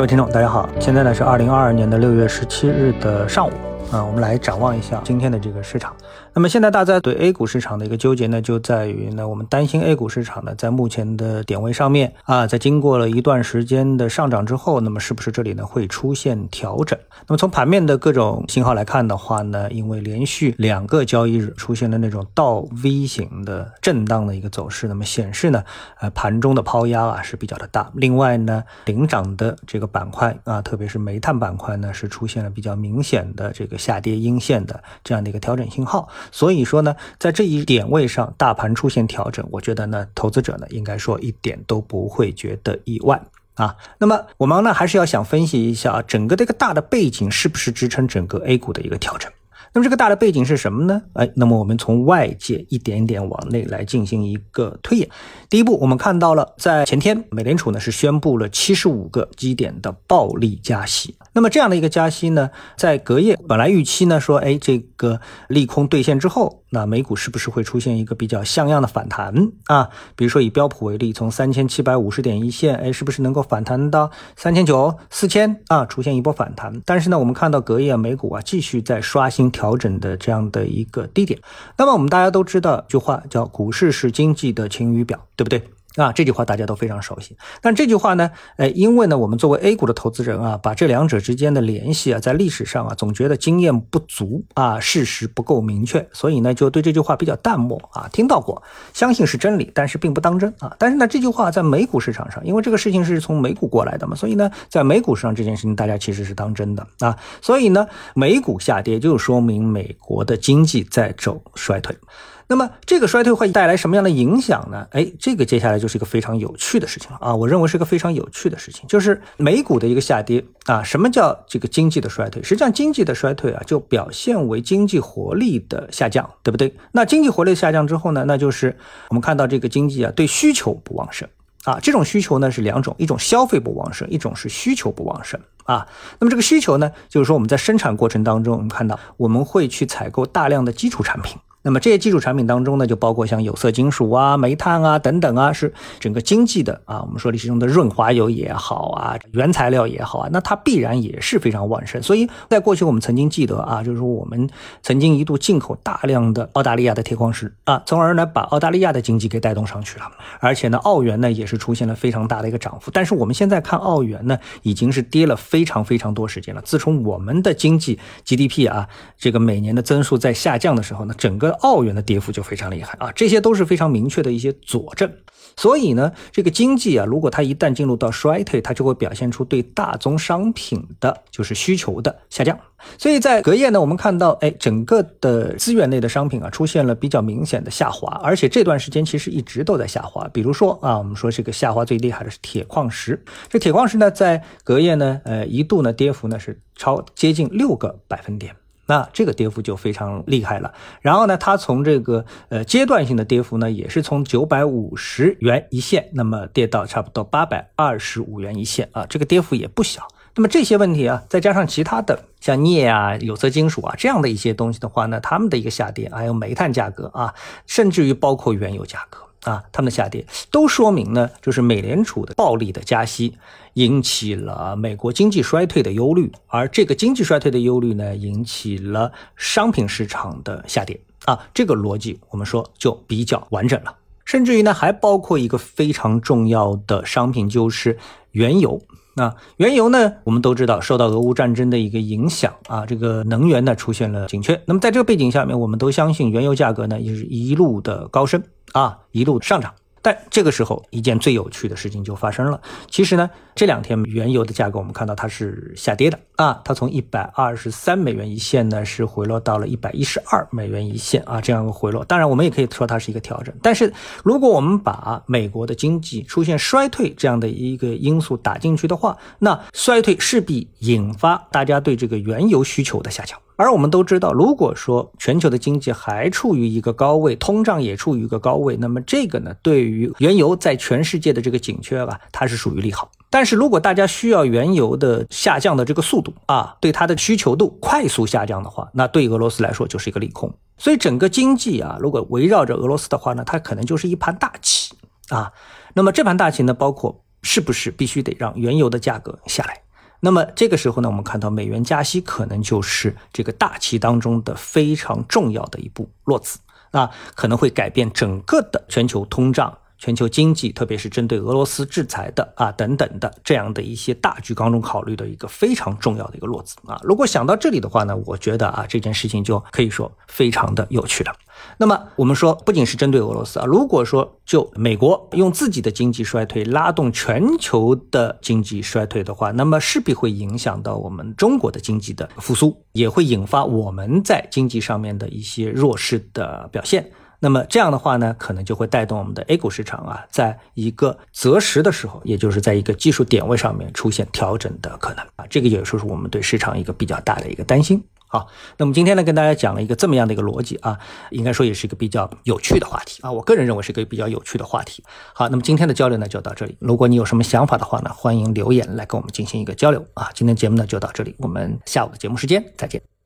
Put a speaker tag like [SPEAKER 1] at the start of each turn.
[SPEAKER 1] 各位听众，大家好，现在呢是二零二二年的六月十七日的上午。啊，我们来展望一下今天的这个市场。那么现在大家对 A 股市场的一个纠结呢，就在于呢，我们担心 A 股市场呢，在目前的点位上面啊，在经过了一段时间的上涨之后，那么是不是这里呢会出现调整？那么从盘面的各种信号来看的话呢，因为连续两个交易日出现了那种倒 V 型的震荡的一个走势，那么显示呢，呃，盘中的抛压啊是比较的大。另外呢，领涨的这个板块啊，特别是煤炭板块呢，是出现了比较明显的这个。下跌阴线的这样的一个调整信号，所以说呢，在这一点位上，大盘出现调整，我觉得呢，投资者呢，应该说一点都不会觉得意外啊。那么我们呢，还是要想分析一下啊整个这个大的背景是不是支撑整个 A 股的一个调整。那么这个大的背景是什么呢？哎，那么我们从外界一点点往内来进行一个推演。第一步，我们看到了在前天，美联储呢是宣布了七十五个基点的暴力加息。那么这样的一个加息呢，在隔夜本来预期呢说，哎，这个利空兑现之后，那美股是不是会出现一个比较像样的反弹啊？比如说以标普为例，从三千七百五十点一线，哎，是不是能够反弹到三千九、四千啊？出现一波反弹。但是呢，我们看到隔夜美股啊继续在刷新调整的这样的一个低点。那么我们大家都知道一句话叫“股市是经济的晴雨表”，对不对？啊，这句话大家都非常熟悉。但这句话呢，呃，因为呢，我们作为 A 股的投资人啊，把这两者之间的联系啊，在历史上啊，总觉得经验不足啊，事实不够明确，所以呢，就对这句话比较淡漠啊。听到过，相信是真理，但是并不当真啊。但是呢，这句话在美股市场上，因为这个事情是从美股过来的嘛，所以呢，在美股上这件事情大家其实是当真的啊。所以呢，美股下跌就说明美国的经济在走衰退。那么这个衰退会带来什么样的影响呢？哎，这个接下来就是一个非常有趣的事情了啊！我认为是一个非常有趣的事情，就是美股的一个下跌啊。什么叫这个经济的衰退？实际上，经济的衰退啊，就表现为经济活力的下降，对不对？那经济活力下降之后呢，那就是我们看到这个经济啊，对需求不旺盛啊。这种需求呢是两种，一种消费不旺盛，一种是需求不旺盛啊。那么这个需求呢，就是说我们在生产过程当中，我们看到我们会去采购大量的基础产品。那么这些基础产品当中呢，就包括像有色金属啊、煤炭啊等等啊，是整个经济的啊，我们说历史中的润滑油也好啊，原材料也好啊，那它必然也是非常旺盛。所以在过去我们曾经记得啊，就是说我们曾经一度进口大量的澳大利亚的铁矿石啊，从而呢把澳大利亚的经济给带动上去了。而且呢，澳元呢也是出现了非常大的一个涨幅。但是我们现在看澳元呢，已经是跌了非常非常多时间了。自从我们的经济 GDP 啊，这个每年的增速在下降的时候呢，整个澳元的跌幅就非常厉害啊，这些都是非常明确的一些佐证。所以呢，这个经济啊，如果它一旦进入到衰退，它就会表现出对大宗商品的就是需求的下降。所以在隔夜呢，我们看到，哎，整个的资源类的商品啊，出现了比较明显的下滑，而且这段时间其实一直都在下滑。比如说啊，我们说这个下滑最厉害的是铁矿石，这铁矿石呢，在隔夜呢，呃，一度呢跌幅呢是超接近六个百分点。那这个跌幅就非常厉害了。然后呢，它从这个呃阶段性的跌幅呢，也是从九百五十元一线，那么跌到差不多八百二十五元一线啊，这个跌幅也不小。那么这些问题啊，再加上其他的像镍啊、有色金属啊这样的一些东西的话呢，它们的一个下跌，还有煤炭价格啊，甚至于包括原油价格。啊，它们的下跌都说明呢，就是美联储的暴力的加息引起了美国经济衰退的忧虑，而这个经济衰退的忧虑呢，引起了商品市场的下跌啊。这个逻辑我们说就比较完整了，甚至于呢，还包括一个非常重要的商品，就是原油。啊原油呢？我们都知道，受到俄乌战争的一个影响啊，这个能源呢出现了紧缺。那么在这个背景下面，我们都相信原油价格呢也是一路的高升啊，一路上涨。但这个时候，一件最有趣的事情就发生了。其实呢，这两天原油的价格我们看到它是下跌的啊，它从一百二十三美元一线呢是回落到了一百一十二美元一线啊，这样一个回落。当然，我们也可以说它是一个调整。但是，如果我们把美国的经济出现衰退这样的一个因素打进去的话，那衰退势必引发大家对这个原油需求的下降。而我们都知道，如果说全球的经济还处于一个高位，通胀也处于一个高位，那么这个呢，对于于原油在全世界的这个紧缺吧，它是属于利好。但是如果大家需要原油的下降的这个速度啊，对它的需求度快速下降的话，那对俄罗斯来说就是一个利空。所以整个经济啊，如果围绕着俄罗斯的话呢，它可能就是一盘大棋啊。那么这盘大棋呢，包括是不是必须得让原油的价格下来？那么这个时候呢，我们看到美元加息可能就是这个大棋当中的非常重要的一步落子啊，可能会改变整个的全球通胀。全球经济，特别是针对俄罗斯制裁的啊等等的这样的一些大局当中考虑的一个非常重要的一个落子啊。如果想到这里的话呢，我觉得啊这件事情就可以说非常的有趣了。那么我们说，不仅是针对俄罗斯啊，如果说就美国用自己的经济衰退拉动全球的经济衰退的话，那么势必会影响到我们中国的经济的复苏，也会引发我们在经济上面的一些弱势的表现。那么这样的话呢，可能就会带动我们的 A 股市场啊，在一个择时的时候，也就是在一个技术点位上面出现调整的可能啊，这个也就是我们对市场一个比较大的一个担心。好，那么今天呢，跟大家讲了一个这么样的一个逻辑啊，应该说也是一个比较有趣的话题啊，我个人认为是一个比较有趣的话题。好，那么今天的交流呢就到这里，如果你有什么想法的话呢，欢迎留言来跟我们进行一个交流啊。今天节目呢就到这里，我们下午的节目时间再见。